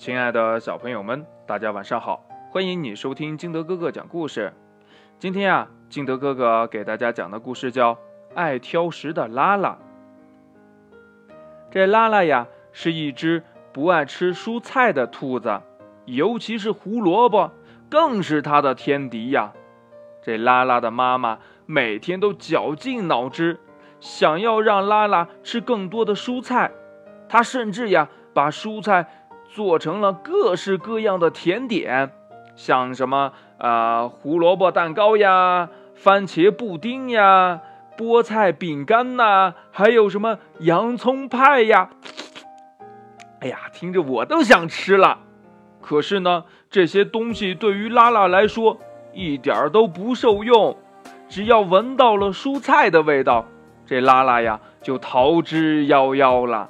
亲爱的小朋友们，大家晚上好！欢迎你收听金德哥哥讲故事。今天啊，金德哥哥给大家讲的故事叫《爱挑食的拉拉》。这拉拉呀，是一只不爱吃蔬菜的兔子，尤其是胡萝卜，更是它的天敌呀。这拉拉的妈妈每天都绞尽脑汁，想要让拉拉吃更多的蔬菜。她甚至呀，把蔬菜。做成了各式各样的甜点，像什么啊胡萝卜蛋糕呀、番茄布丁呀、菠菜饼干呐，还有什么洋葱派呀。哎呀，听着我都想吃了。可是呢，这些东西对于拉拉来说一点儿都不受用。只要闻到了蔬菜的味道，这拉拉呀就逃之夭夭了。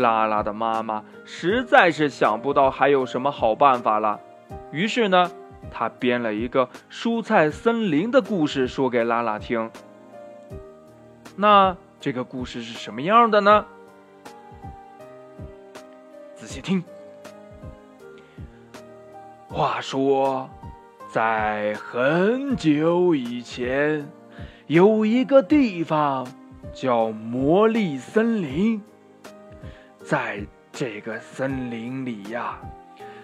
拉拉的妈妈实在是想不到还有什么好办法了，于是呢，她编了一个蔬菜森林的故事说给拉拉听。那这个故事是什么样的呢？仔细听。话说，在很久以前，有一个地方叫魔力森林。在这个森林里呀，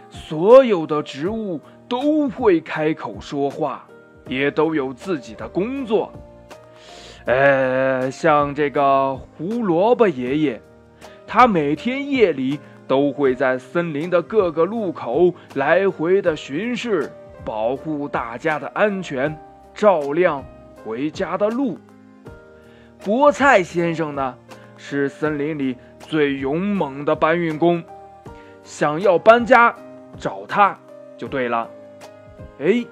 所有的植物都会开口说话，也都有自己的工作。呃，像这个胡萝卜爷爷，他每天夜里都会在森林的各个路口来回的巡视，保护大家的安全，照亮回家的路。菠菜先生呢，是森林里。最勇猛的搬运工，想要搬家，找他就对了。哎，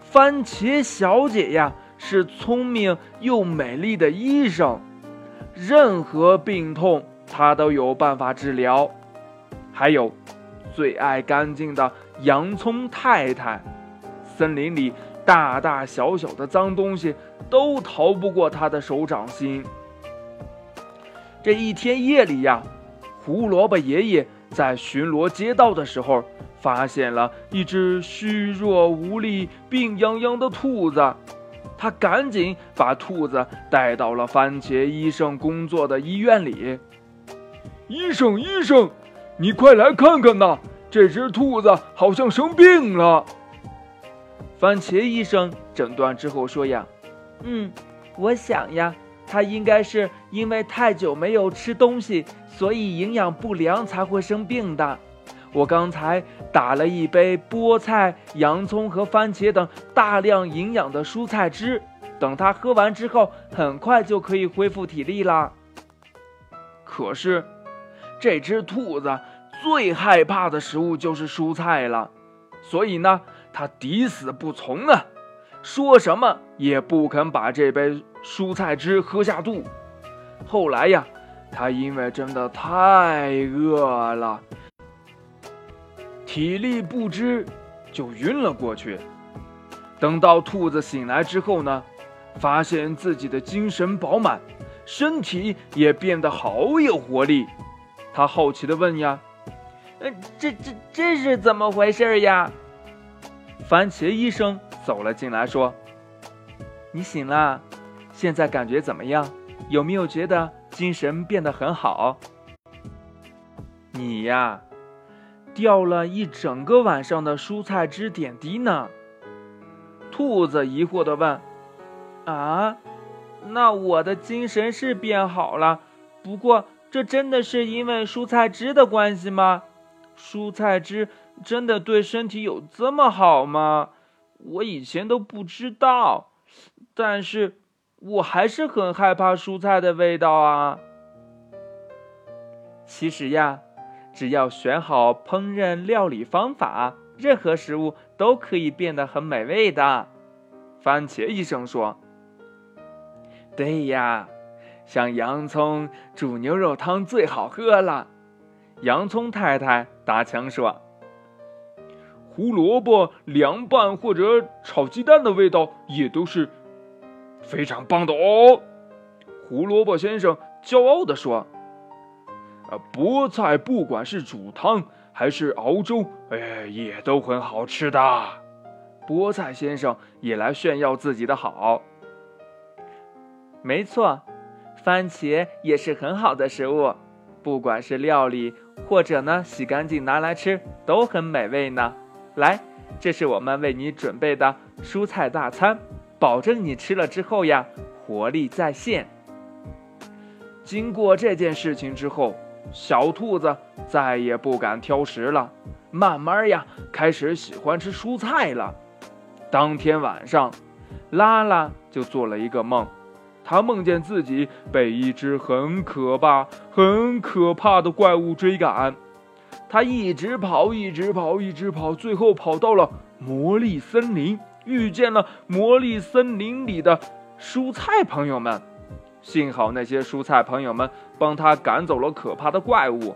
番茄小姐呀，是聪明又美丽的医生，任何病痛她都有办法治疗。还有，最爱干净的洋葱太太，森林里大大小小的脏东西都逃不过她的手掌心。这一天夜里呀，胡萝卜爷爷在巡逻街道的时候，发现了一只虚弱无力、病殃殃的兔子。他赶紧把兔子带到了番茄医生工作的医院里。医生，医生，你快来看看呐！这只兔子好像生病了。番茄医生诊断之后说：“呀，嗯，我想呀。”它应该是因为太久没有吃东西，所以营养不良才会生病的。我刚才打了一杯菠菜、洋葱和番茄等大量营养的蔬菜汁，等它喝完之后，很快就可以恢复体力了。可是，这只兔子最害怕的食物就是蔬菜了，所以呢，它抵死不从啊，说什么也不肯把这杯。蔬菜汁喝下肚，后来呀，他因为真的太饿了，体力不支，就晕了过去。等到兔子醒来之后呢，发现自己的精神饱满，身体也变得好有活力。他好奇的问呀：“呃，这这这是怎么回事呀？”番茄医生走了进来，说：“你醒了。”现在感觉怎么样？有没有觉得精神变得很好？你呀，掉了一整个晚上的蔬菜汁点滴呢。兔子疑惑的问：“啊，那我的精神是变好了，不过这真的是因为蔬菜汁的关系吗？蔬菜汁真的对身体有这么好吗？我以前都不知道，但是。”我还是很害怕蔬菜的味道啊。其实呀，只要选好烹饪料理方法，任何食物都可以变得很美味的。番茄医生说：“对呀，像洋葱煮牛肉汤最好喝了。”洋葱太太打枪说：“胡萝卜凉拌或者炒鸡蛋的味道也都是。”非常棒的哦，胡萝卜先生骄傲地说：“啊，菠菜不管是煮汤还是熬粥，哎，也都很好吃的。菠菜先生也来炫耀自己的好。没错，番茄也是很好的食物，不管是料理或者呢洗干净拿来吃，都很美味呢。来，这是我们为你准备的蔬菜大餐，保证你吃了之后呀，活力再现。经过这件事情之后，小兔子再也不敢挑食了，慢慢呀，开始喜欢吃蔬菜了。当天晚上，拉拉就做了一个梦，他梦见自己被一只很可怕、很可怕的怪物追赶，他一直跑，一直跑，一直跑，最后跑到了魔力森林，遇见了魔力森林里的蔬菜朋友们。幸好那些蔬菜朋友们帮他赶走了可怕的怪物，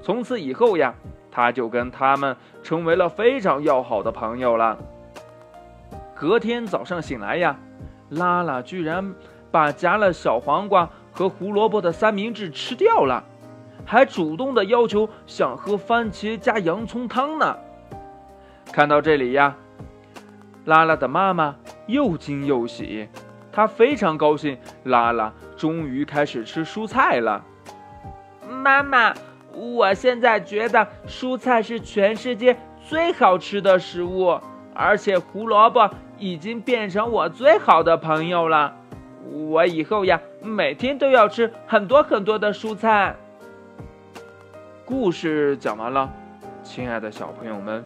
从此以后呀，他就跟他们成为了非常要好的朋友了。隔天早上醒来呀，拉拉居然把夹了小黄瓜和胡萝卜的三明治吃掉了，还主动的要求想喝番茄加洋葱汤呢。看到这里呀，拉拉的妈妈又惊又喜。她非常高兴，拉拉终于开始吃蔬菜了。妈妈，我现在觉得蔬菜是全世界最好吃的食物，而且胡萝卜已经变成我最好的朋友了。我以后呀，每天都要吃很多很多的蔬菜。故事讲完了，亲爱的小朋友们。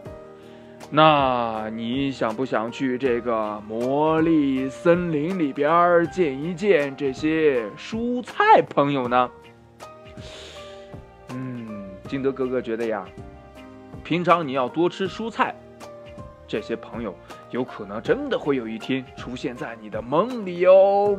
那你想不想去这个魔力森林里边见一见这些蔬菜朋友呢？嗯，金德哥哥觉得呀，平常你要多吃蔬菜，这些朋友有可能真的会有一天出现在你的梦里哦。